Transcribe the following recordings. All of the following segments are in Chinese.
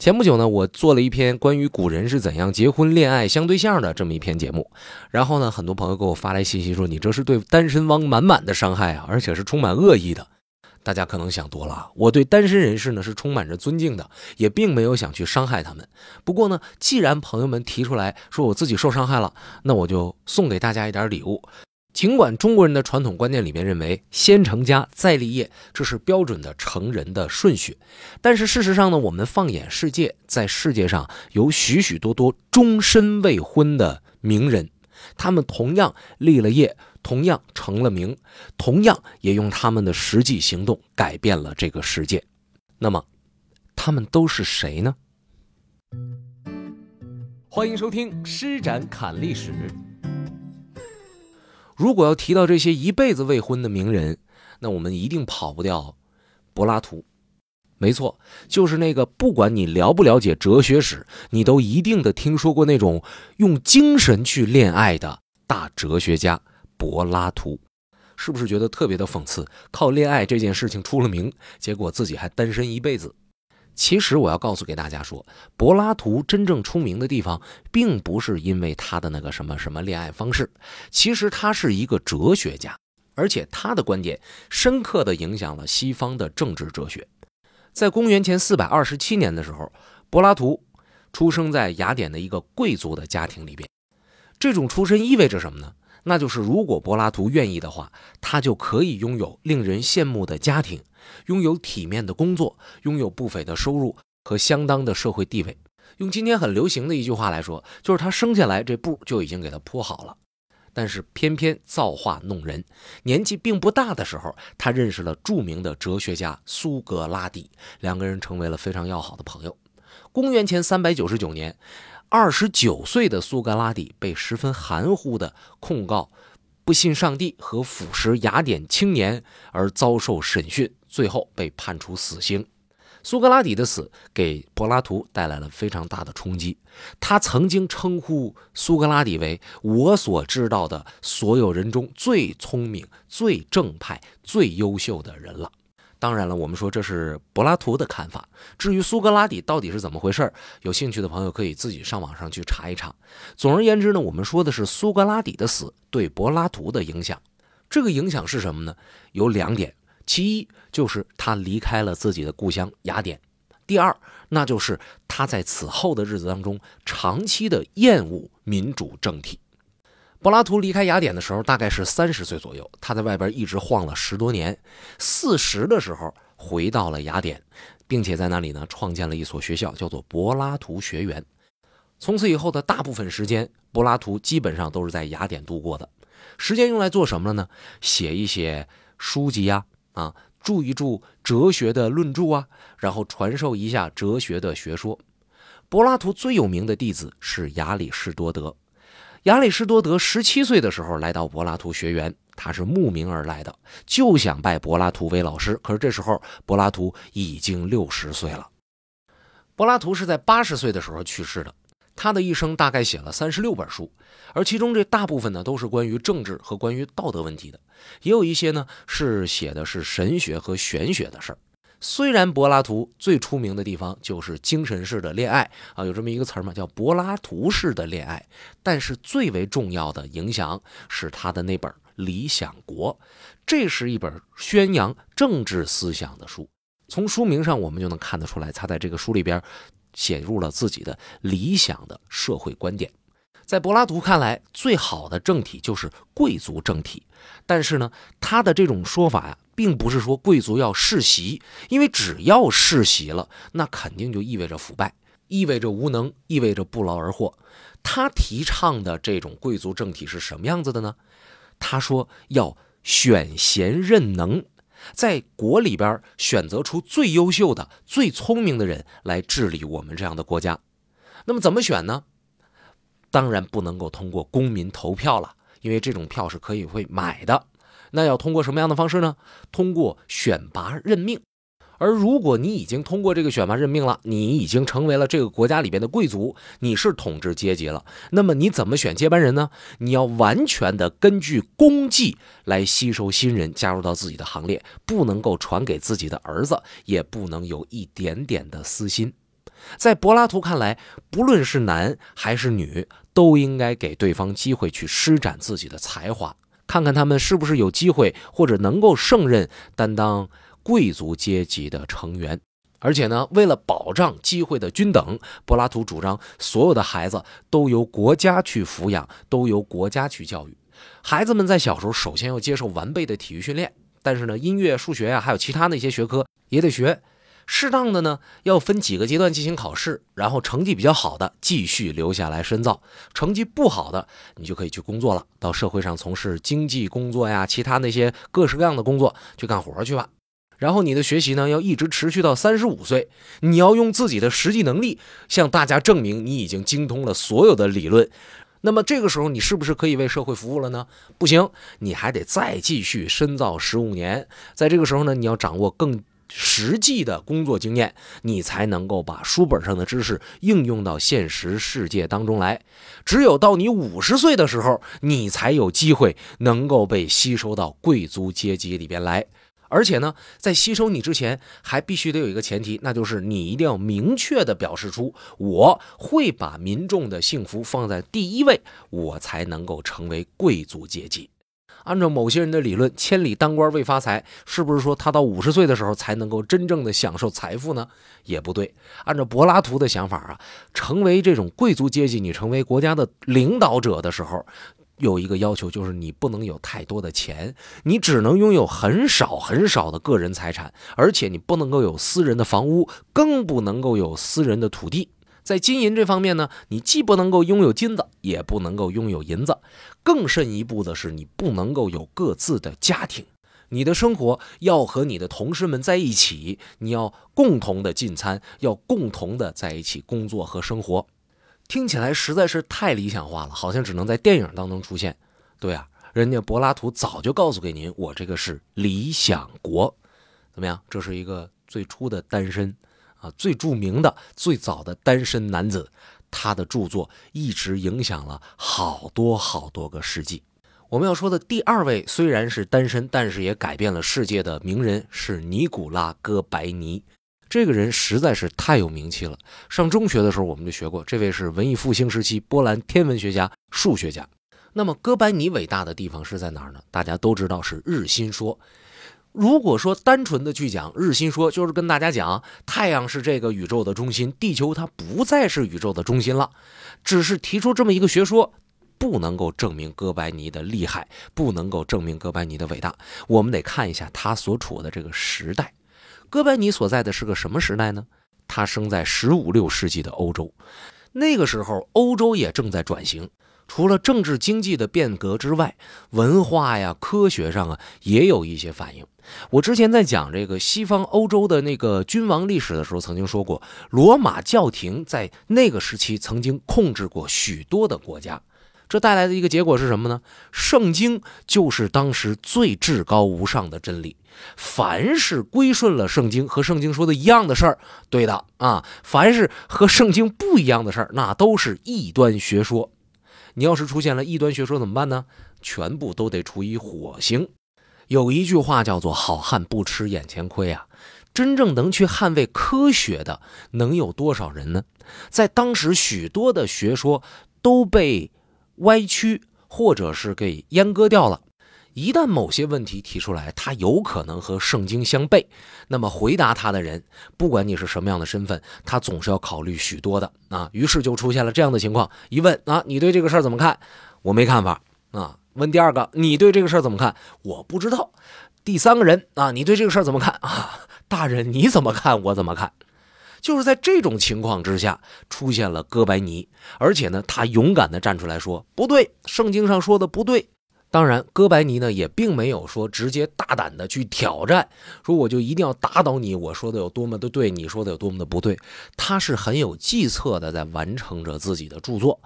前不久呢，我做了一篇关于古人是怎样结婚、恋爱、相对象的这么一篇节目，然后呢，很多朋友给我发来信息说：“你这是对单身汪满满的伤害啊，而且是充满恶意的。”大家可能想多了，我对单身人士呢是充满着尊敬的，也并没有想去伤害他们。不过呢，既然朋友们提出来说我自己受伤害了，那我就送给大家一点礼物。尽管中国人的传统观念里面认为先成家再立业，这是标准的成人的顺序，但是事实上呢，我们放眼世界，在世界上有许许多多终身未婚的名人，他们同样立了业，同样成了名，同样也用他们的实际行动改变了这个世界。那么，他们都是谁呢？欢迎收听《施展侃历史》。如果要提到这些一辈子未婚的名人，那我们一定跑不掉柏拉图。没错，就是那个不管你了不了解哲学史，你都一定的听说过那种用精神去恋爱的大哲学家柏拉图。是不是觉得特别的讽刺？靠恋爱这件事情出了名，结果自己还单身一辈子。其实我要告诉给大家说，柏拉图真正出名的地方，并不是因为他的那个什么什么恋爱方式，其实他是一个哲学家，而且他的观点深刻地影响了西方的政治哲学。在公元前四百二十七年的时候，柏拉图出生在雅典的一个贵族的家庭里边。这种出身意味着什么呢？那就是如果柏拉图愿意的话，他就可以拥有令人羡慕的家庭。拥有体面的工作，拥有不菲的收入和相当的社会地位。用今天很流行的一句话来说，就是他生下来这步就已经给他铺好了。但是偏偏造化弄人，年纪并不大的时候，他认识了著名的哲学家苏格拉底，两个人成为了非常要好的朋友。公元前三百九十九年，二十九岁的苏格拉底被十分含糊的控告。不信上帝和腐蚀雅典青年而遭受审讯，最后被判处死刑。苏格拉底的死给柏拉图带来了非常大的冲击。他曾经称呼苏格拉底为我所知道的所有人中最聪明、最正派、最优秀的人了。当然了，我们说这是柏拉图的看法。至于苏格拉底到底是怎么回事有兴趣的朋友可以自己上网上去查一查。总而言之呢，我们说的是苏格拉底的死对柏拉图的影响。这个影响是什么呢？有两点，其一就是他离开了自己的故乡雅典；第二，那就是他在此后的日子当中长期的厌恶民主政体。柏拉图离开雅典的时候，大概是三十岁左右。他在外边一直晃了十多年，四十的时候回到了雅典，并且在那里呢创建了一所学校，叫做柏拉图学园。从此以后的大部分时间，柏拉图基本上都是在雅典度过的。时间用来做什么了呢？写一写书籍呀，啊注一注哲学的论著啊，然后传授一下哲学的学说。柏拉图最有名的弟子是亚里士多德。亚里士多德十七岁的时候来到柏拉图学园，他是慕名而来的，就想拜柏拉图为老师。可是这时候柏拉图已经六十岁了。柏拉图是在八十岁的时候去世的。他的一生大概写了三十六本书，而其中这大部分呢都是关于政治和关于道德问题的，也有一些呢是写的是神学和玄学的事儿。虽然柏拉图最出名的地方就是精神式的恋爱啊，有这么一个词儿嘛，叫柏拉图式的恋爱。但是最为重要的影响是他的那本《理想国》，这是一本宣扬政治思想的书。从书名上我们就能看得出来，他在这个书里边写入了自己的理想的社会观点。在柏拉图看来，最好的政体就是贵族政体。但是呢，他的这种说法呀。并不是说贵族要世袭，因为只要世袭了，那肯定就意味着腐败，意味着无能，意味着不劳而获。他提倡的这种贵族政体是什么样子的呢？他说要选贤任能，在国里边选择出最优秀的、最聪明的人来治理我们这样的国家。那么怎么选呢？当然不能够通过公民投票了，因为这种票是可以会买的。那要通过什么样的方式呢？通过选拔任命。而如果你已经通过这个选拔任命了，你已经成为了这个国家里边的贵族，你是统治阶级了。那么你怎么选接班人呢？你要完全的根据功绩来吸收新人加入到自己的行列，不能够传给自己的儿子，也不能有一点点的私心。在柏拉图看来，不论是男还是女，都应该给对方机会去施展自己的才华，看看他们是不是有机会或者能够胜任担当贵族阶级的成员。而且呢，为了保障机会的均等，柏拉图主张所有的孩子都由国家去抚养，都由国家去教育。孩子们在小时候首先要接受完备的体育训练，但是呢，音乐、数学呀，还有其他那些学科也得学。适当的呢，要分几个阶段进行考试，然后成绩比较好的继续留下来深造，成绩不好的你就可以去工作了，到社会上从事经济工作呀，其他那些各式各样的工作去干活去吧。然后你的学习呢，要一直持续到三十五岁，你要用自己的实际能力向大家证明你已经精通了所有的理论。那么这个时候，你是不是可以为社会服务了呢？不行，你还得再继续深造十五年。在这个时候呢，你要掌握更。实际的工作经验，你才能够把书本上的知识应用到现实世界当中来。只有到你五十岁的时候，你才有机会能够被吸收到贵族阶级里边来。而且呢，在吸收你之前，还必须得有一个前提，那就是你一定要明确的表示出我会把民众的幸福放在第一位，我才能够成为贵族阶级。按照某些人的理论，千里当官未发财，是不是说他到五十岁的时候才能够真正的享受财富呢？也不对。按照柏拉图的想法啊，成为这种贵族阶级，你成为国家的领导者的时候，有一个要求，就是你不能有太多的钱，你只能拥有很少很少的个人财产，而且你不能够有私人的房屋，更不能够有私人的土地。在金银这方面呢，你既不能够拥有金子，也不能够拥有银子，更甚一步的是，你不能够有各自的家庭。你的生活要和你的同事们在一起，你要共同的进餐，要共同的在一起工作和生活。听起来实在是太理想化了，好像只能在电影当中出现。对啊，人家柏拉图早就告诉给您，我这个是理想国。怎么样？这是一个最初的单身。啊，最著名的、最早的单身男子，他的著作一直影响了好多好多个世纪。我们要说的第二位虽然是单身，但是也改变了世界的名人是尼古拉·哥白尼。这个人实在是太有名气了。上中学的时候我们就学过，这位是文艺复兴时期波兰天文学家、数学家。那么哥白尼伟大的地方是在哪儿呢？大家都知道是日心说。如果说单纯的去讲日心说，就是跟大家讲太阳是这个宇宙的中心，地球它不再是宇宙的中心了，只是提出这么一个学说，不能够证明哥白尼的厉害，不能够证明哥白尼的伟大。我们得看一下他所处的这个时代，哥白尼所在的是个什么时代呢？他生在十五六世纪的欧洲，那个时候欧洲也正在转型。除了政治经济的变革之外，文化呀、科学上啊也有一些反应。我之前在讲这个西方欧洲的那个君王历史的时候，曾经说过，罗马教廷在那个时期曾经控制过许多的国家。这带来的一个结果是什么呢？圣经就是当时最至高无上的真理。凡是归顺了圣经和圣经说的一样的事儿，对的啊；凡是和圣经不一样的事儿，那都是异端学说。你要是出现了异端学说怎么办呢？全部都得处以火刑。有一句话叫做“好汉不吃眼前亏”啊，真正能去捍卫科学的能有多少人呢？在当时，许多的学说都被歪曲或者是给阉割掉了。一旦某些问题提出来，它有可能和圣经相悖，那么回答他的人，不管你是什么样的身份，他总是要考虑许多的啊。于是就出现了这样的情况：一问啊，你对这个事儿怎么看？我没看法啊。问第二个，你对这个事儿怎么看？我不知道。第三个人啊，你对这个事儿怎么看啊？大人你怎么看？我怎么看？就是在这种情况之下，出现了哥白尼，而且呢，他勇敢地站出来说不对，圣经上说的不对。当然，哥白尼呢也并没有说直接大胆的去挑战，说我就一定要打倒你，我说的有多么的对，你说的有多么的不对。他是很有计策的，在完成着自己的著作。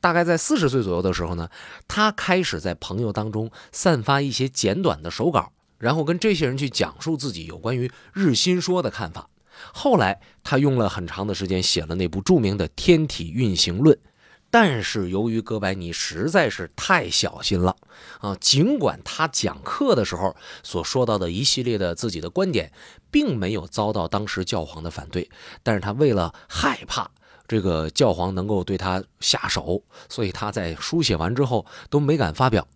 大概在四十岁左右的时候呢，他开始在朋友当中散发一些简短的手稿，然后跟这些人去讲述自己有关于日心说的看法。后来，他用了很长的时间写了那部著名的《天体运行论》。但是由于哥白尼实在是太小心了啊，尽管他讲课的时候所说到的一系列的自己的观点，并没有遭到当时教皇的反对，但是他为了害怕这个教皇能够对他下手，所以他在书写完之后都没敢发表，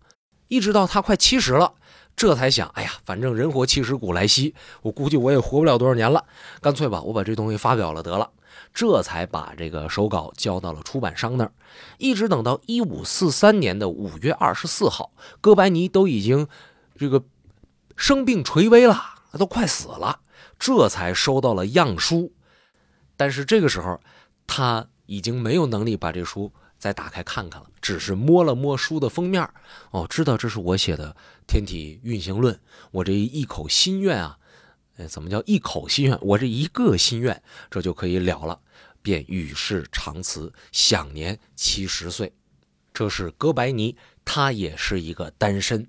一直到他快七十了，这才想，哎呀，反正人活七十古来稀，我估计我也活不了多少年了，干脆吧，我把这东西发表了得了。这才把这个手稿交到了出版商那儿，一直等到一五四三年的五月二十四号，哥白尼都已经这个生病垂危了，都快死了，这才收到了样书。但是这个时候，他已经没有能力把这书再打开看看了，只是摸了摸书的封面，哦，知道这是我写的《天体运行论》，我这一口心愿啊。哎，怎么叫一口心愿？我这一个心愿，这就可以了了，便与世长辞，享年七十岁。这是哥白尼，他也是一个单身。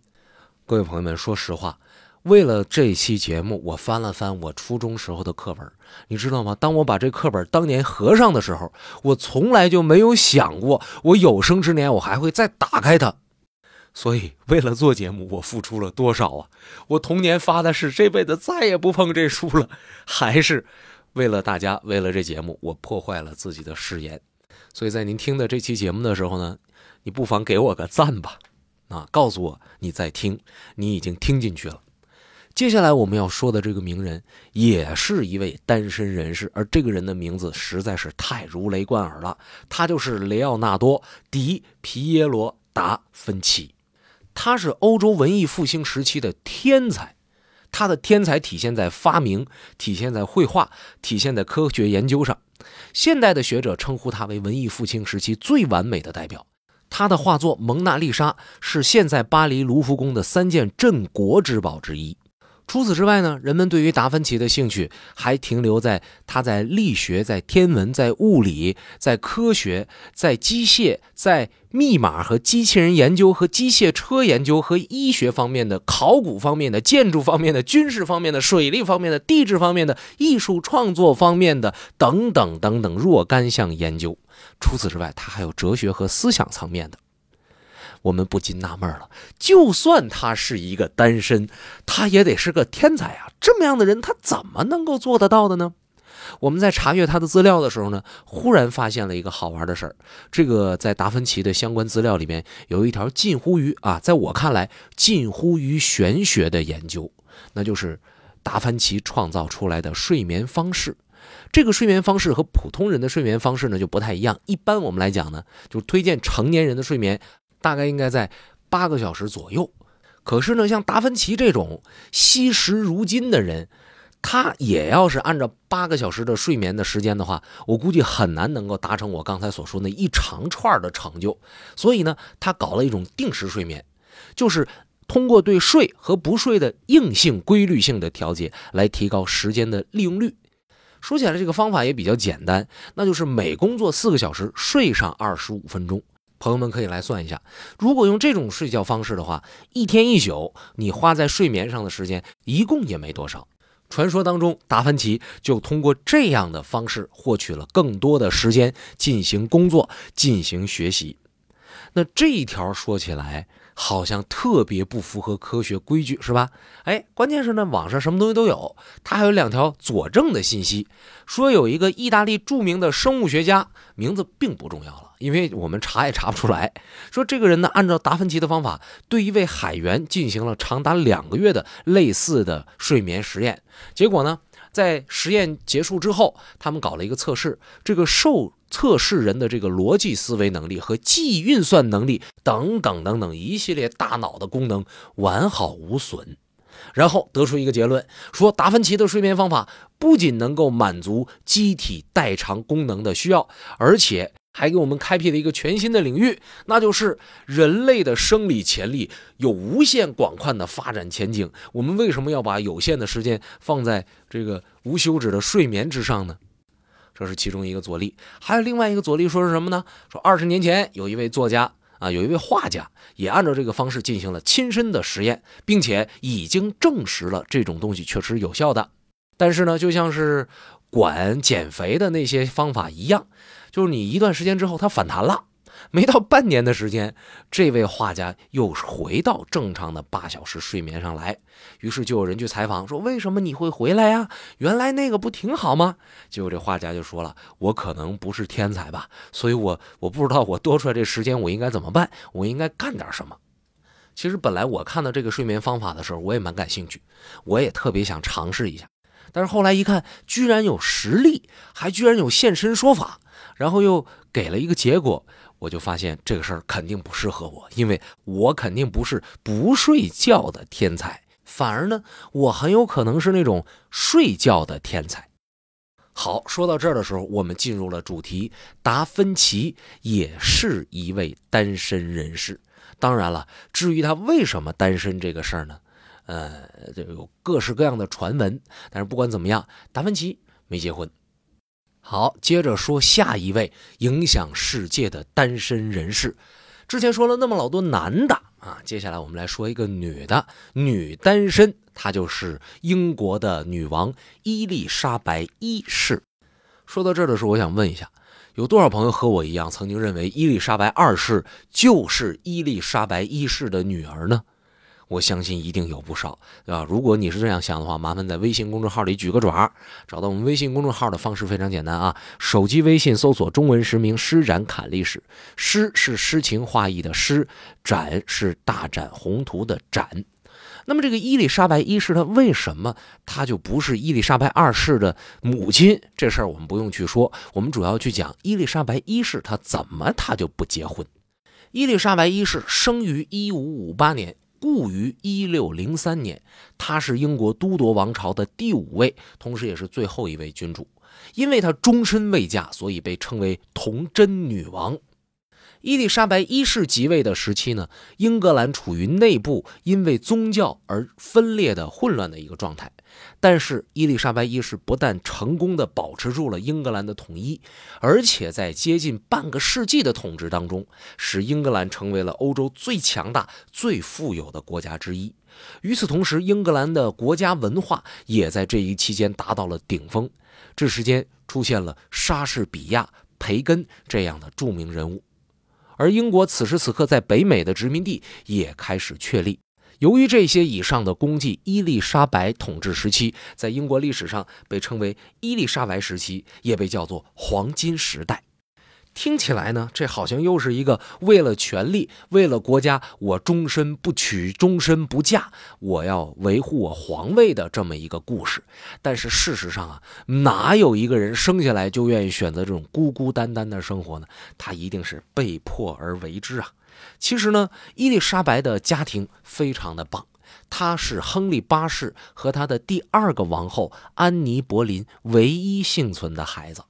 各位朋友们，说实话，为了这期节目，我翻了翻我初中时候的课本，你知道吗？当我把这课本当年合上的时候，我从来就没有想过，我有生之年我还会再打开它。所以，为了做节目，我付出了多少啊？我童年发的誓，这辈子再也不碰这书了。还是为了大家，为了这节目，我破坏了自己的誓言。所以在您听的这期节目的时候呢，你不妨给我个赞吧，啊，告诉我你在听，你已经听进去了。接下来我们要说的这个名人，也是一位单身人士，而这个人的名字实在是太如雷贯耳了，他就是雷奥纳多·迪皮耶罗·达芬奇。他是欧洲文艺复兴时期的天才，他的天才体现在发明，体现在绘画，体现在科学研究上。现代的学者称呼他为文艺复兴时期最完美的代表。他的画作《蒙娜丽莎》是现在巴黎卢浮宫的三件镇国之宝之一。除此之外呢，人们对于达芬奇的兴趣还停留在他在力学、在天文、在物理、在科学、在机械、在密码和机器人研究和机械车研究和医学方面的、考古方面的、建筑方面的、军事方面的、水利方面的、地质方面的、艺术创作方面的等等等等若干项研究。除此之外，他还有哲学和思想层面的。我们不禁纳闷了，就算他是一个单身，他也得是个天才啊！这么样的人，他怎么能够做得到的呢？我们在查阅他的资料的时候呢，忽然发现了一个好玩的事儿。这个在达芬奇的相关资料里面有一条近乎于啊，在我看来近乎于玄学的研究，那就是达芬奇创造出来的睡眠方式。这个睡眠方式和普通人的睡眠方式呢就不太一样。一般我们来讲呢，就推荐成年人的睡眠。大概应该在八个小时左右，可是呢，像达芬奇这种惜时如金的人，他也要是按照八个小时的睡眠的时间的话，我估计很难能够达成我刚才所说那一长串的成就。所以呢，他搞了一种定时睡眠，就是通过对睡和不睡的硬性规律性的调节，来提高时间的利用率。说起来，这个方法也比较简单，那就是每工作四个小时，睡上二十五分钟。朋友们可以来算一下，如果用这种睡觉方式的话，一天一宿你花在睡眠上的时间一共也没多少。传说当中，达芬奇就通过这样的方式获取了更多的时间进行工作、进行学习。那这一条说起来。好像特别不符合科学规矩，是吧？哎，关键是呢，网上什么东西都有。他还有两条佐证的信息，说有一个意大利著名的生物学家，名字并不重要了，因为我们查也查不出来。说这个人呢，按照达芬奇的方法，对一位海员进行了长达两个月的类似的睡眠实验，结果呢？在实验结束之后，他们搞了一个测试，这个受测试人的这个逻辑思维能力和记忆运算能力等等等等一系列大脑的功能完好无损，然后得出一个结论，说达芬奇的睡眠方法不仅能够满足机体代偿功能的需要，而且。还给我们开辟了一个全新的领域，那就是人类的生理潜力有无限广泛的发展前景。我们为什么要把有限的时间放在这个无休止的睡眠之上呢？这是其中一个佐力。还有另外一个佐力，说是什么呢？说二十年前有一位作家啊，有一位画家，也按照这个方式进行了亲身的实验，并且已经证实了这种东西确实有效的。但是呢，就像是管减肥的那些方法一样。就是你一段时间之后，它反弹了，没到半年的时间，这位画家又回到正常的八小时睡眠上来。于是就有人去采访，说：“为什么你会回来呀？原来那个不挺好吗？”结果这画家就说了：“我可能不是天才吧，所以我我不知道我多出来这时间我应该怎么办，我应该干点什么。”其实本来我看到这个睡眠方法的时候，我也蛮感兴趣，我也特别想尝试一下。但是后来一看，居然有实例，还居然有现身说法，然后又给了一个结果。我就发现这个事儿肯定不适合我，因为我肯定不是不睡觉的天才，反而呢，我很有可能是那种睡觉的天才。好，说到这儿的时候，我们进入了主题。达芬奇也是一位单身人士，当然了，至于他为什么单身这个事儿呢？呃，这有各式各样的传闻，但是不管怎么样，达芬奇没结婚。好，接着说下一位影响世界的单身人士。之前说了那么老多男的啊，接下来我们来说一个女的，女单身，她就是英国的女王伊丽莎白一世。说到这儿的时候，我想问一下，有多少朋友和我一样，曾经认为伊丽莎白二世就是伊丽莎白一世的女儿呢？我相信一定有不少，对吧？如果你是这样想的话，麻烦在微信公众号里举个爪。找到我们微信公众号的方式非常简单啊，手机微信搜索中文实名“施展侃历史”，诗是诗情画意的诗，展是大展宏图的展。那么这个伊丽莎白一世，她为什么她就不是伊丽莎白二世的母亲？这事儿我们不用去说，我们主要去讲伊丽莎白一世她怎么她就不结婚？伊丽莎白一世生于一五五八年。故于一六零三年，她是英国都铎王朝的第五位，同时也是最后一位君主。因为她终身未嫁，所以被称为童贞女王。伊丽莎白一世即位的时期呢，英格兰处于内部因为宗教而分裂的混乱的一个状态。但是伊丽莎白一世不但成功的保持住了英格兰的统一，而且在接近半个世纪的统治当中，使英格兰成为了欧洲最强大、最富有的国家之一。与此同时，英格兰的国家文化也在这一期间达到了顶峰。这时间出现了莎士比亚、培根这样的著名人物。而英国此时此刻在北美的殖民地也开始确立。由于这些以上的功绩，伊丽莎白统治时期在英国历史上被称为伊丽莎白时期，也被叫做黄金时代。听起来呢，这好像又是一个为了权力、为了国家，我终身不娶、终身不嫁，我要维护我皇位的这么一个故事。但是事实上啊，哪有一个人生下来就愿意选择这种孤孤单单的生活呢？他一定是被迫而为之啊。其实呢，伊丽莎白的家庭非常的棒，她是亨利八世和他的第二个王后安妮·柏林唯一幸存的孩子。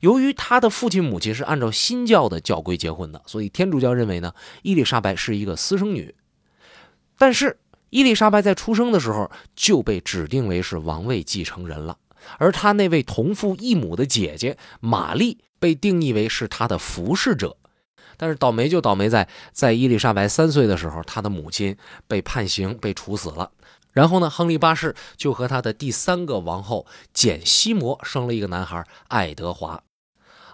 由于他的父亲母亲是按照新教的教规结婚的，所以天主教认为呢，伊丽莎白是一个私生女。但是伊丽莎白在出生的时候就被指定为是王位继承人了，而她那位同父异母的姐姐玛丽被定义为是她的服侍者。但是倒霉就倒霉在，在伊丽莎白三岁的时候，她的母亲被判刑被处死了。然后呢，亨利八世就和他的第三个王后简西摩生了一个男孩爱德华。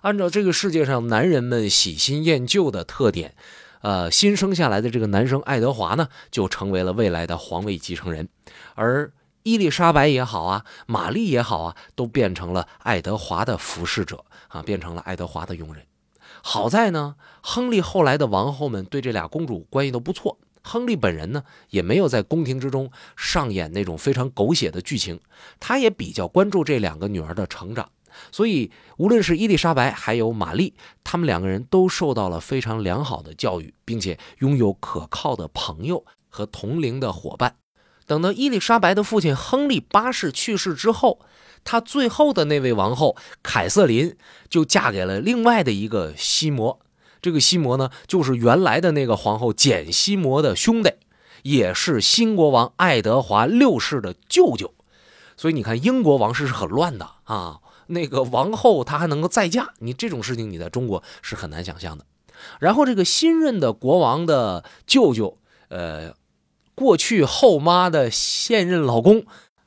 按照这个世界上男人们喜新厌旧的特点，呃，新生下来的这个男生爱德华呢，就成为了未来的皇位继承人。而伊丽莎白也好啊，玛丽也好啊，都变成了爱德华的服侍者啊，变成了爱德华的佣人。好在呢，亨利后来的王后们对这俩公主关系都不错。亨利本人呢，也没有在宫廷之中上演那种非常狗血的剧情，他也比较关注这两个女儿的成长，所以无论是伊丽莎白还有玛丽，他们两个人都受到了非常良好的教育，并且拥有可靠的朋友和同龄的伙伴。等到伊丽莎白的父亲亨利八世去世之后，他最后的那位王后凯瑟琳就嫁给了另外的一个西摩。这个西摩呢，就是原来的那个皇后简西摩的兄弟，也是新国王爱德华六世的舅舅。所以你看，英国王室是很乱的啊。那个王后她还能够再嫁，你这种事情你在中国是很难想象的。然后这个新任的国王的舅舅，呃，过去后妈的现任老公，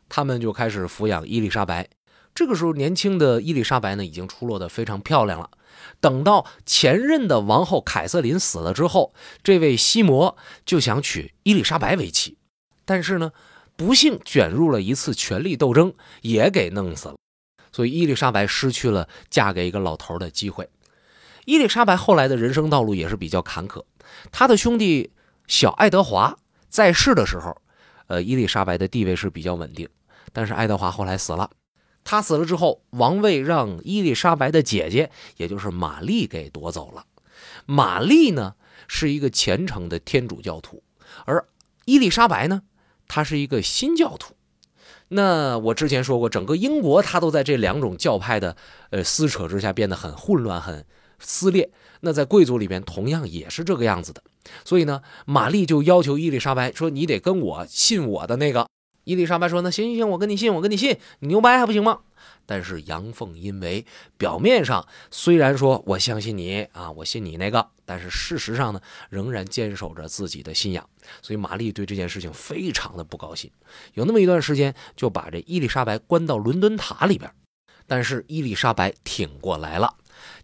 他们就开始抚养伊丽莎白。这个时候，年轻的伊丽莎白呢，已经出落得非常漂亮了。等到前任的王后凯瑟琳死了之后，这位西摩就想娶伊丽莎白为妻，但是呢，不幸卷入了一次权力斗争，也给弄死了。所以伊丽莎白失去了嫁给一个老头的机会。伊丽莎白后来的人生道路也是比较坎坷。她的兄弟小爱德华在世的时候，呃，伊丽莎白的地位是比较稳定。但是爱德华后来死了。他死了之后，王位让伊丽莎白的姐姐，也就是玛丽给夺走了。玛丽呢是一个虔诚的天主教徒，而伊丽莎白呢，她是一个新教徒。那我之前说过，整个英国它都在这两种教派的呃撕扯之下变得很混乱、很撕裂。那在贵族里边同样也是这个样子的。所以呢，玛丽就要求伊丽莎白说：“你得跟我信我的那个。”伊丽莎白说：“那行行行，我跟你信，我跟你信，你牛掰还不行吗？”但是杨凤因为表面上虽然说我相信你啊，我信你那个，但是事实上呢，仍然坚守着自己的信仰，所以玛丽对这件事情非常的不高兴。有那么一段时间，就把这伊丽莎白关到伦敦塔里边。但是伊丽莎白挺过来了。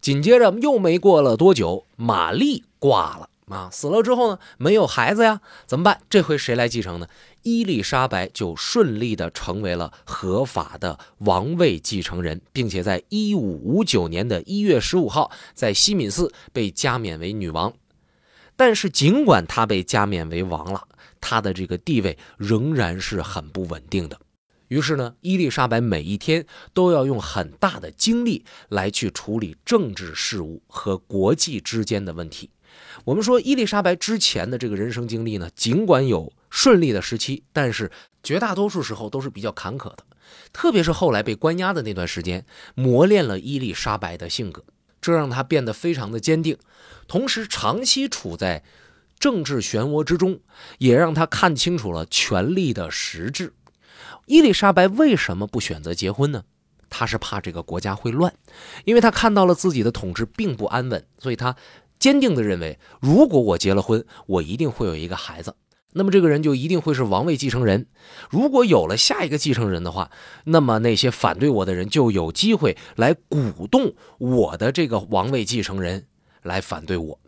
紧接着又没过了多久，玛丽挂了啊，死了之后呢，没有孩子呀，怎么办？这回谁来继承呢？伊丽莎白就顺利的成为了合法的王位继承人，并且在一五五九年的一月十五号，在西敏寺被加冕为女王。但是，尽管她被加冕为王了，她的这个地位仍然是很不稳定的。于是呢，伊丽莎白每一天都要用很大的精力来去处理政治事务和国际之间的问题。我们说，伊丽莎白之前的这个人生经历呢，尽管有。顺利的时期，但是绝大多数时候都是比较坎坷的，特别是后来被关押的那段时间，磨练了伊丽莎白的性格，这让她变得非常的坚定。同时，长期处在政治漩涡之中，也让她看清楚了权力的实质。伊丽莎白为什么不选择结婚呢？她是怕这个国家会乱，因为她看到了自己的统治并不安稳，所以她坚定地认为，如果我结了婚，我一定会有一个孩子。那么这个人就一定会是王位继承人。如果有了下一个继承人的话，那么那些反对我的人就有机会来鼓动我的这个王位继承人来反对我，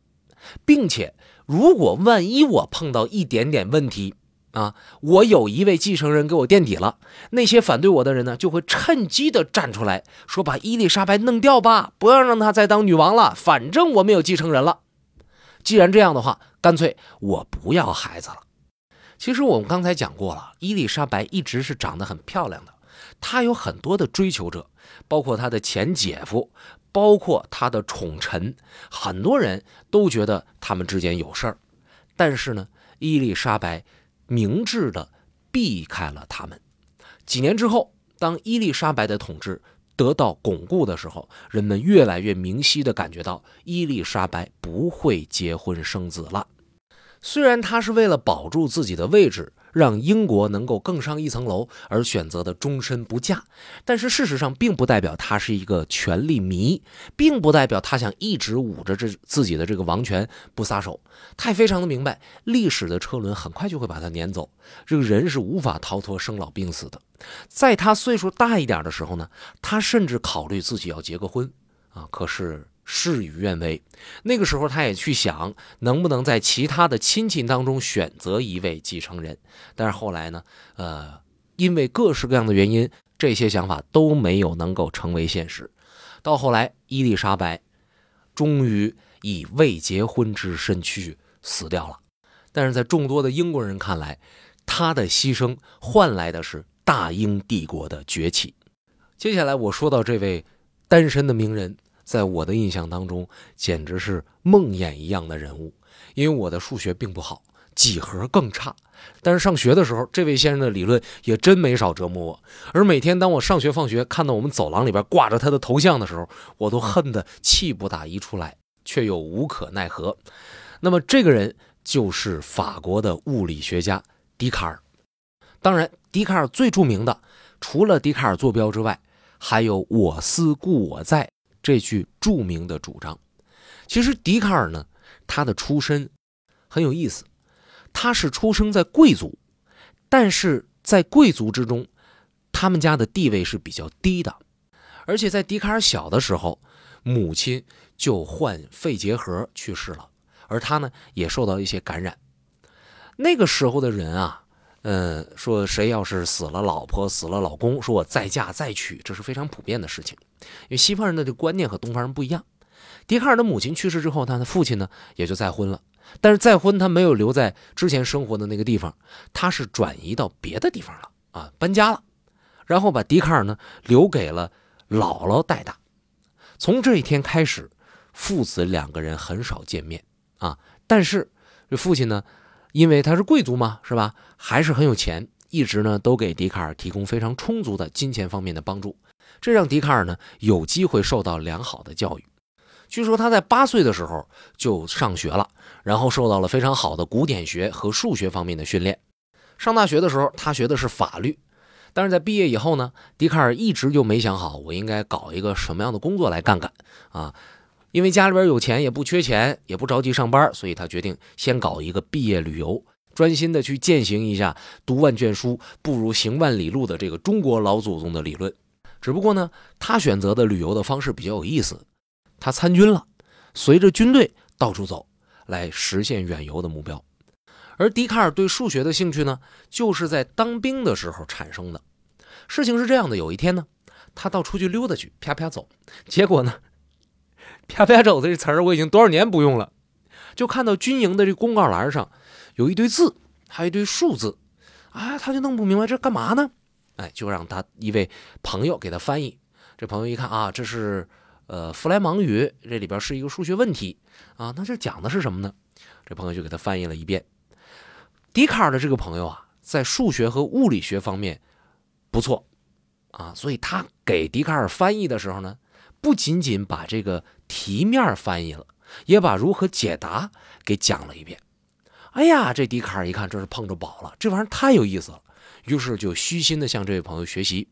并且如果万一我碰到一点点问题啊，我有一位继承人给我垫底了，那些反对我的人呢就会趁机的站出来说：“把伊丽莎白弄掉吧，不要让她再当女王了，反正我没有继承人了。既然这样的话，干脆我不要孩子了。”其实我们刚才讲过了，伊丽莎白一直是长得很漂亮的，她有很多的追求者，包括她的前姐夫，包括她的宠臣，很多人都觉得他们之间有事儿。但是呢，伊丽莎白明智的避开了他们。几年之后，当伊丽莎白的统治得到巩固的时候，人们越来越明晰的感觉到，伊丽莎白不会结婚生子了。虽然他是为了保住自己的位置，让英国能够更上一层楼而选择的终身不嫁，但是事实上并不代表他是一个权力迷，并不代表他想一直捂着这自己的这个王权不撒手。他也非常的明白，历史的车轮很快就会把他撵走，这个人是无法逃脱生老病死的。在他岁数大一点的时候呢，他甚至考虑自己要结个婚啊，可是。事与愿违，那个时候他也去想能不能在其他的亲戚当中选择一位继承人，但是后来呢，呃，因为各式各样的原因，这些想法都没有能够成为现实。到后来，伊丽莎白终于以未结婚之身去死掉了。但是在众多的英国人看来，她的牺牲换来的是大英帝国的崛起。接下来我说到这位单身的名人。在我的印象当中，简直是梦魇一样的人物。因为我的数学并不好，几何更差。但是上学的时候，这位先生的理论也真没少折磨我。而每天当我上学放学看到我们走廊里边挂着他的头像的时候，我都恨得气不打一处来，却又无可奈何。那么这个人就是法国的物理学家笛卡尔。当然，笛卡尔最著名的，除了笛卡尔坐标之外，还有“我思故我在”。这句著名的主张，其实笛卡尔呢，他的出身很有意思，他是出生在贵族，但是在贵族之中，他们家的地位是比较低的而且在笛卡尔小的时候，母亲就患肺结核去世了，而他呢也受到一些感染。那个时候的人啊，嗯，说谁要是死了老婆、死了老公，说我再嫁再娶，这是非常普遍的事情。因为西方人的这观念和东方人不一样。笛卡尔的母亲去世之后，他的父亲呢也就再婚了。但是再婚，他没有留在之前生活的那个地方，他是转移到别的地方了啊，搬家了，然后把笛卡尔呢留给了姥姥带大。从这一天开始，父子两个人很少见面啊。但是这父亲呢，因为他是贵族嘛，是吧？还是很有钱，一直呢都给笛卡尔提供非常充足的金钱方面的帮助，这让笛卡尔呢有机会受到良好的教育。据说他在八岁的时候就上学了，然后受到了非常好的古典学和数学方面的训练。上大学的时候，他学的是法律，但是在毕业以后呢，笛卡尔一直就没想好我应该搞一个什么样的工作来干干啊。因为家里边有钱，也不缺钱，也不着急上班，所以他决定先搞一个毕业旅游，专心的去践行一下“读万卷书不如行万里路”的这个中国老祖宗的理论。只不过呢，他选择的旅游的方式比较有意思。他参军了，随着军队到处走，来实现远游的目标。而笛卡尔对数学的兴趣呢，就是在当兵的时候产生的。事情是这样的，有一天呢，他到出去溜达去，啪啪走，结果呢，啪啪肘子这词儿我已经多少年不用了，就看到军营的这公告栏上有一堆字，还有一堆数字，啊，他就弄不明白这干嘛呢？哎，就让他一位朋友给他翻译。这朋友一看啊，这是。呃，弗莱芒语这里边是一个数学问题啊，那这讲的是什么呢？这朋友就给他翻译了一遍。笛卡尔的这个朋友啊，在数学和物理学方面不错啊，所以他给笛卡尔翻译的时候呢，不仅仅把这个题面翻译了，也把如何解答给讲了一遍。哎呀，这笛卡尔一看这是碰着宝了，这玩意儿太有意思了，于是就虚心的向这位朋友学习。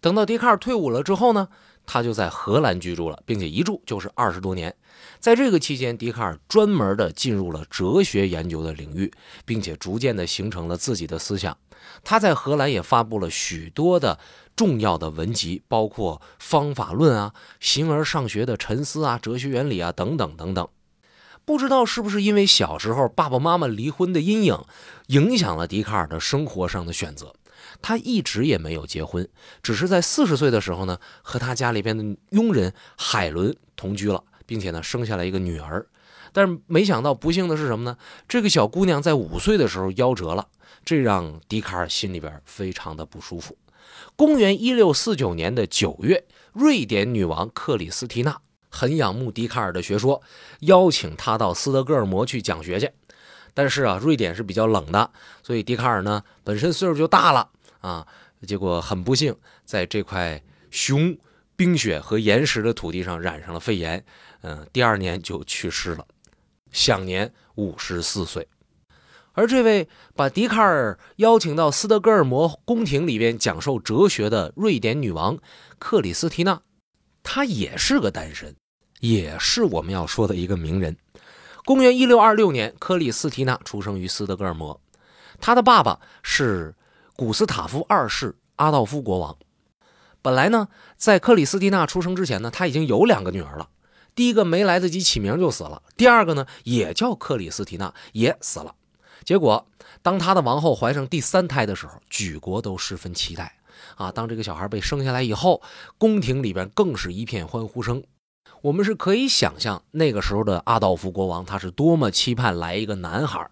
等到笛卡尔退伍了之后呢？他就在荷兰居住了，并且一住就是二十多年。在这个期间，笛卡尔专门的进入了哲学研究的领域，并且逐渐的形成了自己的思想。他在荷兰也发布了许多的重要的文集，包括《方法论》啊、《形而上学的沉思》啊、《哲学原理》啊等等等等。不知道是不是因为小时候爸爸妈妈离婚的阴影，影响了笛卡尔的生活上的选择。他一直也没有结婚，只是在四十岁的时候呢，和他家里边的佣人海伦同居了，并且呢生下了一个女儿。但是没想到，不幸的是什么呢？这个小姑娘在五岁的时候夭折了，这让笛卡尔心里边非常的不舒服。公元一六四九年的九月，瑞典女王克里斯蒂娜很仰慕笛卡尔的学说，邀请他到斯德哥尔摩去讲学去。但是啊，瑞典是比较冷的，所以笛卡尔呢本身岁数就大了啊，结果很不幸，在这块熊、冰雪和岩石的土地上染上了肺炎，嗯，第二年就去世了，享年五十四岁。而这位把笛卡尔邀请到斯德哥尔摩宫廷里边讲授哲学的瑞典女王克里斯蒂娜，她也是个单身，也是我们要说的一个名人。公元一六二六年，克里斯蒂娜出生于斯德哥尔摩。她的爸爸是古斯塔夫二世阿道夫国王。本来呢，在克里斯蒂娜出生之前呢，他已经有两个女儿了。第一个没来得及起名就死了，第二个呢也叫克里斯蒂娜，也死了。结果，当他的王后怀上第三胎的时候，举国都十分期待啊！当这个小孩被生下来以后，宫廷里边更是一片欢呼声。我们是可以想象那个时候的阿道夫国王，他是多么期盼来一个男孩。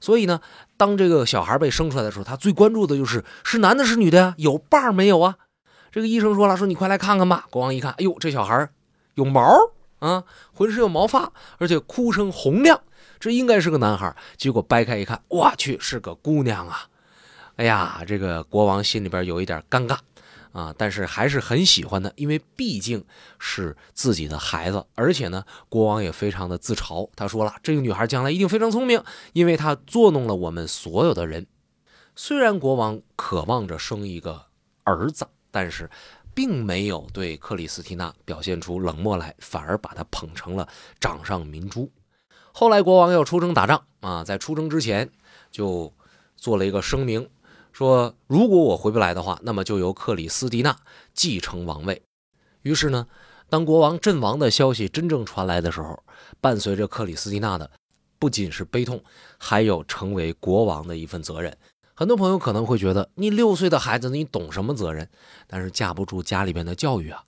所以呢，当这个小孩被生出来的时候，他最关注的就是是男的是女的呀？有伴没有啊？这个医生说了，说你快来看看吧。国王一看，哎呦，这小孩有毛啊，浑身有毛发，而且哭声洪亮，这应该是个男孩。结果掰开一看，我去，是个姑娘啊！哎呀，这个国王心里边有一点尴尬。啊，但是还是很喜欢的，因为毕竟是自己的孩子，而且呢，国王也非常的自嘲。他说了，这个女孩将来一定非常聪明，因为她作弄了我们所有的人。虽然国王渴望着生一个儿子，但是并没有对克里斯蒂娜表现出冷漠来，反而把她捧成了掌上明珠。后来国王要出征打仗啊，在出征之前就做了一个声明。说，如果我回不来的话，那么就由克里斯蒂娜继承王位。于是呢，当国王阵亡的消息真正传来的时候，伴随着克里斯蒂娜的不仅是悲痛，还有成为国王的一份责任。很多朋友可能会觉得，你六岁的孩子，你懂什么责任？但是架不住家里边的教育啊。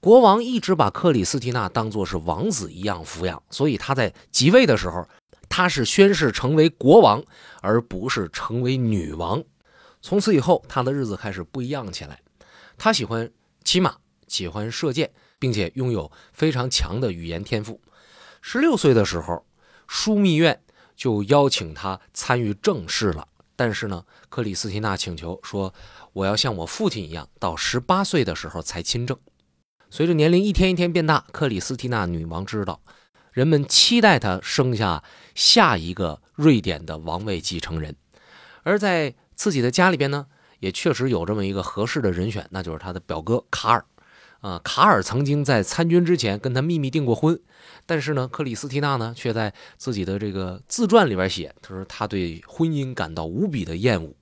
国王一直把克里斯蒂娜当作是王子一样抚养，所以他在即位的时候，他是宣誓成为国王，而不是成为女王。从此以后，他的日子开始不一样起来。他喜欢骑马，喜欢射箭，并且拥有非常强的语言天赋。十六岁的时候，枢密院就邀请他参与政事了。但是呢，克里斯蒂娜请求说：“我要像我父亲一样，到十八岁的时候才亲政。”随着年龄一天一天变大，克里斯蒂娜女王知道，人们期待她生下下一个瑞典的王位继承人。而在自己的家里边呢，也确实有这么一个合适的人选，那就是他的表哥卡尔。啊，卡尔曾经在参军之前跟他秘密订过婚，但是呢，克里斯蒂娜呢却在自己的这个自传里边写，他说他对婚姻感到无比的厌恶，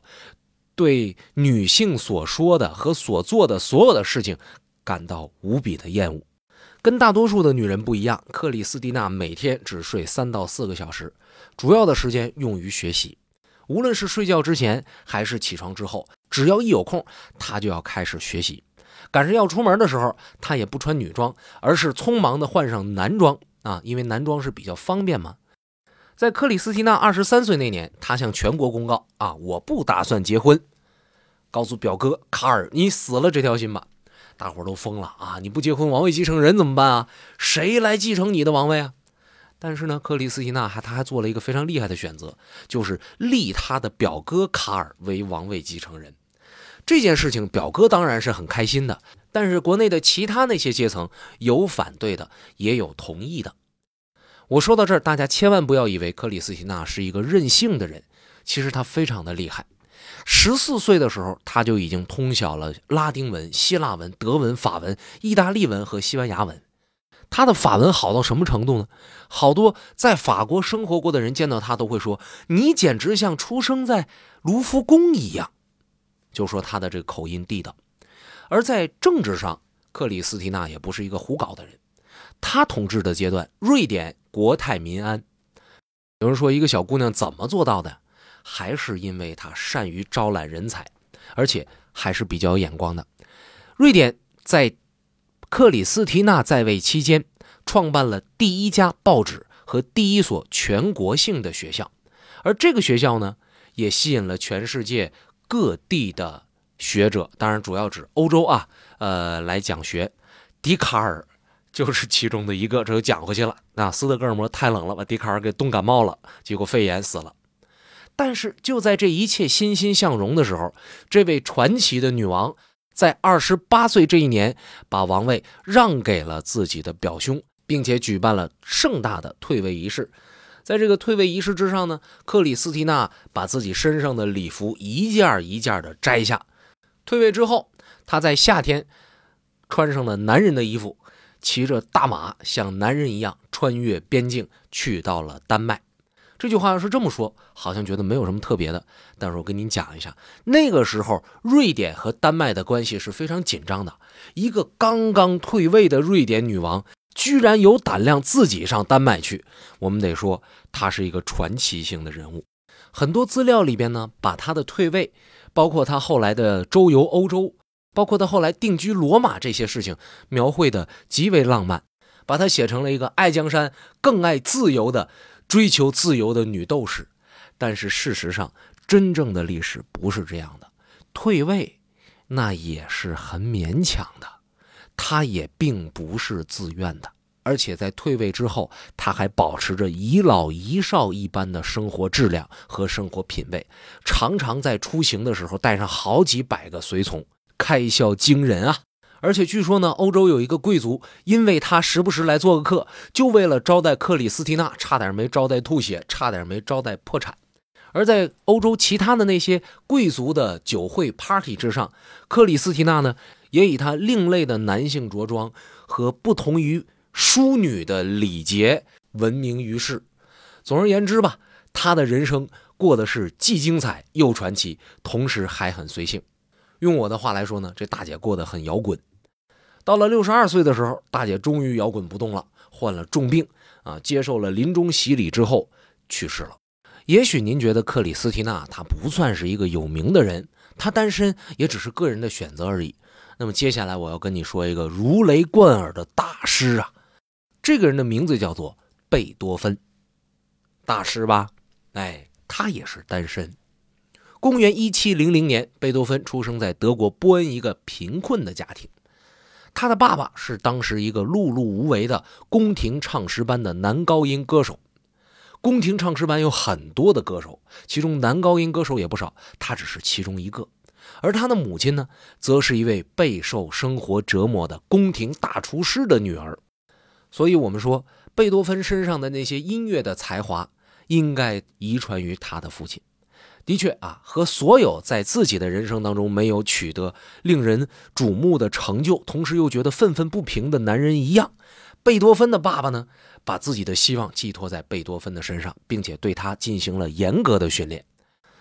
对女性所说的和所做的所有的事情感到无比的厌恶。跟大多数的女人不一样，克里斯蒂娜每天只睡三到四个小时，主要的时间用于学习。无论是睡觉之前还是起床之后，只要一有空，他就要开始学习。赶上要出门的时候，他也不穿女装，而是匆忙地换上男装啊，因为男装是比较方便嘛。在克里斯蒂娜二十三岁那年，他向全国公告啊，我不打算结婚，告诉表哥卡尔，你死了这条心吧。大伙都疯了啊，你不结婚，王位继承人怎么办啊？谁来继承你的王位啊？但是呢，克里斯蒂娜还他还做了一个非常厉害的选择，就是立他的表哥卡尔为王位继承人。这件事情，表哥当然是很开心的，但是国内的其他那些阶层有反对的，也有同意的。我说到这儿，大家千万不要以为克里斯蒂娜是一个任性的人，其实她非常的厉害。十四岁的时候，他就已经通晓了拉丁文、希腊文、德文、法文、意大利文和西班牙文。他的法文好到什么程度呢？好多在法国生活过的人见到他都会说：“你简直像出生在卢浮宫一样。”就说他的这个口音地道，而在政治上，克里斯蒂娜也不是一个胡搞的人。他统治的阶段，瑞典国泰民安。有人说，一个小姑娘怎么做到的？还是因为她善于招揽人才，而且还是比较有眼光的。瑞典在克里斯蒂娜在位期间，创办了第一家报纸和第一所全国性的学校，而这个学校呢，也吸引了全世界。各地的学者，当然主要指欧洲啊，呃，来讲学。笛卡尔就是其中的一个，这就讲回去了。那斯德哥尔摩太冷了，把笛卡尔给冻感冒了，结果肺炎死了。但是就在这一切欣欣向荣的时候，这位传奇的女王在二十八岁这一年，把王位让给了自己的表兄，并且举办了盛大的退位仪式。在这个退位仪式之上呢，克里斯蒂娜把自己身上的礼服一件一件的摘下。退位之后，她在夏天穿上了男人的衣服，骑着大马，像男人一样穿越边境，去到了丹麦。这句话要是这么说，好像觉得没有什么特别的。但是我跟您讲一下，那个时候瑞典和丹麦的关系是非常紧张的。一个刚刚退位的瑞典女王。居然有胆量自己上丹麦去，我们得说她是一个传奇性的人物。很多资料里边呢，把她的退位，包括她后来的周游欧洲，包括她后来定居罗马这些事情，描绘的极为浪漫，把她写成了一个爱江山更爱自由的追求自由的女斗士。但是事实上，真正的历史不是这样的，退位那也是很勉强的。她也并不是自愿的，而且在退位之后，他还保持着遗老遗少一般的生活质量和生活品味，常常在出行的时候带上好几百个随从，开销惊人啊！而且据说呢，欧洲有一个贵族，因为他时不时来做个客，就为了招待克里斯蒂娜，差点没招待吐血，差点没招待破产。而在欧洲其他的那些贵族的酒会 party 之上，克里斯蒂娜呢？也以她另类的男性着装和不同于淑女的礼节闻名于世。总而言之吧，他的人生过的是既精彩又传奇，同时还很随性。用我的话来说呢，这大姐过得很摇滚。到了六十二岁的时候，大姐终于摇滚不动了，患了重病啊，接受了临终洗礼之后去世了。也许您觉得克里斯蒂娜她不算是一个有名的人，她单身也只是个人的选择而已。那么接下来我要跟你说一个如雷贯耳的大师啊，这个人的名字叫做贝多芬，大师吧？哎，他也是单身。公元一七零零年，贝多芬出生在德国波恩一个贫困的家庭，他的爸爸是当时一个碌碌无为的宫廷唱诗班的男高音歌手。宫廷唱诗班有很多的歌手，其中男高音歌手也不少，他只是其中一个。而他的母亲呢，则是一位备受生活折磨的宫廷大厨师的女儿。所以，我们说贝多芬身上的那些音乐的才华，应该遗传于他的父亲。的确啊，和所有在自己的人生当中没有取得令人瞩目的成就，同时又觉得愤愤不平的男人一样，贝多芬的爸爸呢？把自己的希望寄托在贝多芬的身上，并且对他进行了严格的训练。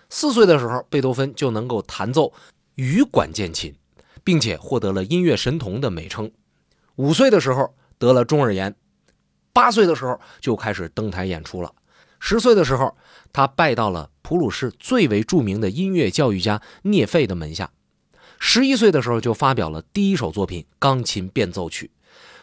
四岁的时候，贝多芬就能够弹奏羽管键琴，并且获得了音乐神童的美称。五岁的时候得了中耳炎，八岁的时候就开始登台演出了。十岁的时候，他拜到了普鲁士最为著名的音乐教育家聂费的门下。十一岁的时候就发表了第一首作品《钢琴变奏曲》。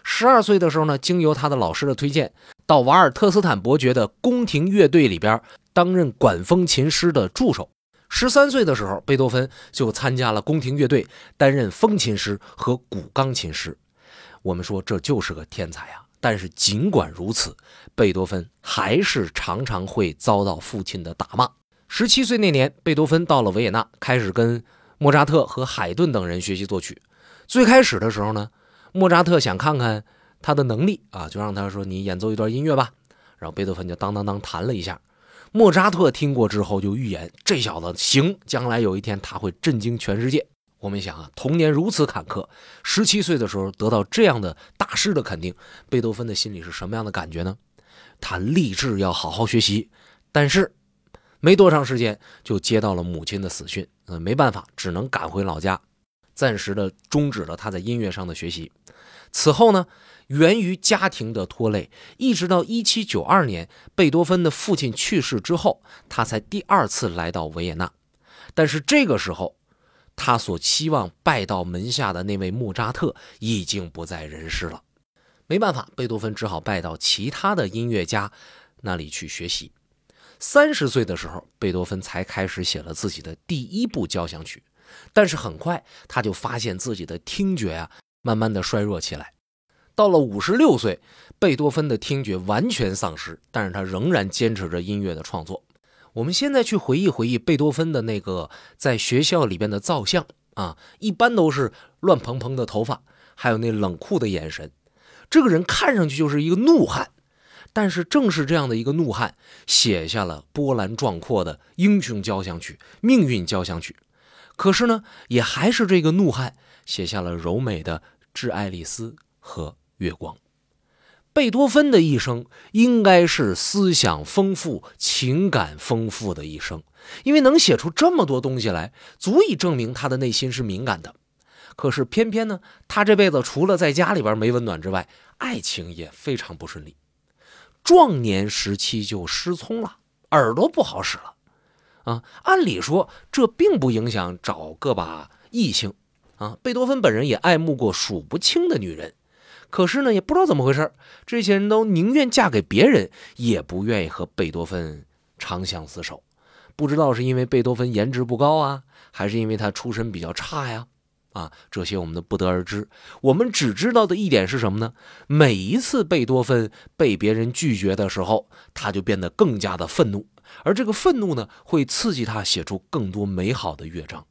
十二岁的时候呢，经由他的老师的推荐，到瓦尔特斯坦伯爵的宫廷乐队里边担任管风琴师的助手。十三岁的时候，贝多芬就参加了宫廷乐队，担任风琴师和古钢琴师。我们说这就是个天才啊！但是尽管如此，贝多芬还是常常会遭到父亲的打骂。十七岁那年，贝多芬到了维也纳，开始跟莫扎特和海顿等人学习作曲。最开始的时候呢。莫扎特想看看他的能力啊，就让他说：“你演奏一段音乐吧。”然后贝多芬就当当当弹了一下。莫扎特听过之后就预言：“这小子行，将来有一天他会震惊全世界。”我们想啊，童年如此坎坷，十七岁的时候得到这样的大师的肯定，贝多芬的心里是什么样的感觉呢？他立志要好好学习，但是没多长时间就接到了母亲的死讯，呃，没办法，只能赶回老家。暂时的终止了他在音乐上的学习。此后呢，源于家庭的拖累，一直到一七九二年，贝多芬的父亲去世之后，他才第二次来到维也纳。但是这个时候，他所期望拜到门下的那位莫扎特已经不在人世了。没办法，贝多芬只好拜到其他的音乐家那里去学习。三十岁的时候，贝多芬才开始写了自己的第一部交响曲。但是很快，他就发现自己的听觉啊，慢慢的衰弱起来。到了五十六岁，贝多芬的听觉完全丧失，但是他仍然坚持着音乐的创作。我们现在去回忆回忆贝多芬的那个在学校里边的造像啊，一般都是乱蓬蓬的头发，还有那冷酷的眼神。这个人看上去就是一个怒汉，但是正是这样的一个怒汉，写下了波澜壮阔的英雄交响曲《命运交响曲》。可是呢，也还是这个怒汉写下了柔美的《致爱丽丝》和《月光》。贝多芬的一生应该是思想丰富、情感丰富的一生，因为能写出这么多东西来，足以证明他的内心是敏感的。可是偏偏呢，他这辈子除了在家里边没温暖之外，爱情也非常不顺利。壮年时期就失聪了，耳朵不好使了。啊，按理说这并不影响找个把异性，啊，贝多芬本人也爱慕过数不清的女人，可是呢，也不知道怎么回事，这些人都宁愿嫁给别人，也不愿意和贝多芬长相厮守。不知道是因为贝多芬颜值不高啊，还是因为他出身比较差呀？啊，这些我们都不得而知。我们只知道的一点是什么呢？每一次贝多芬被别人拒绝的时候，他就变得更加的愤怒。而这个愤怒呢，会刺激他写出更多美好的乐章。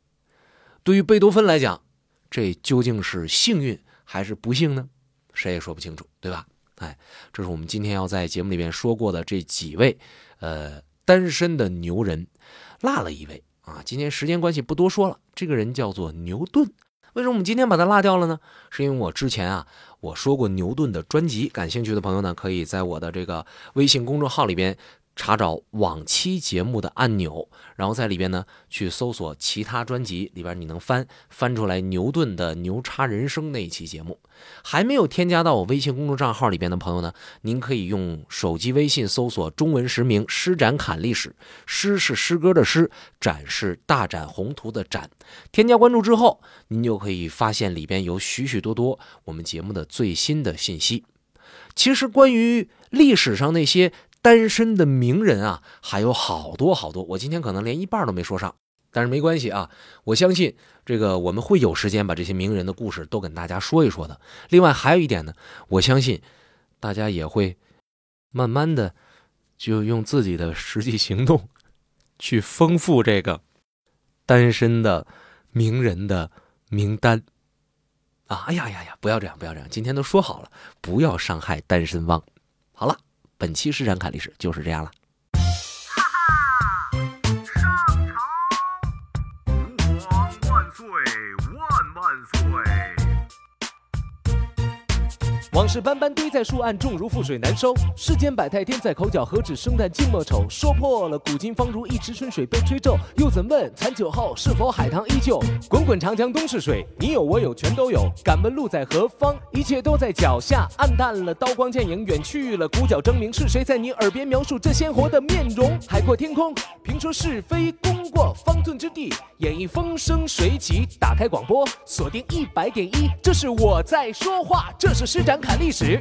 对于贝多芬来讲，这究竟是幸运还是不幸呢？谁也说不清楚，对吧？哎，这是我们今天要在节目里面说过的这几位，呃，单身的牛人，落了一位啊。今天时间关系不多说了，这个人叫做牛顿。为什么我们今天把他落掉了呢？是因为我之前啊，我说过牛顿的专辑，感兴趣的朋友呢，可以在我的这个微信公众号里边查找往期节目的按钮，然后在里边呢去搜索其他专辑里边，你能翻翻出来牛顿的《牛叉人生》那一期节目。还没有添加到我微信公众账号里边的朋友呢，您可以用手机微信搜索中文实名“施展侃历史”，诗是诗歌的诗，展是大展宏图的展。添加关注之后，您就可以发现里边有许许多多我们节目的最新的信息。其实关于历史上那些。单身的名人啊，还有好多好多，我今天可能连一半都没说上，但是没关系啊，我相信这个我们会有时间把这些名人的故事都跟大家说一说的。另外还有一点呢，我相信大家也会慢慢的就用自己的实际行动去丰富这个单身的名人的名单啊！哎呀呀呀，不要这样，不要这样，今天都说好了，不要伤害单身汪。好了。本期施展侃历史就是这样了。往事斑斑堆在树岸，重如覆水难收。世间百态，天在口角，何止生旦净末丑？说破了，古今方如一池春水被吹皱。又怎问残酒后，是否海棠依旧？滚滚长江东逝水，你有我有全都有。敢问路在何方？一切都在脚下。暗淡了，刀光剑影远去了，鼓角争鸣，是谁在你耳边描述这鲜活的面容？海阔天空，评说是非，功过方寸之地，演绎风生水起。打开广播，锁定一百点一，这是我在说话，这是施展。看历史。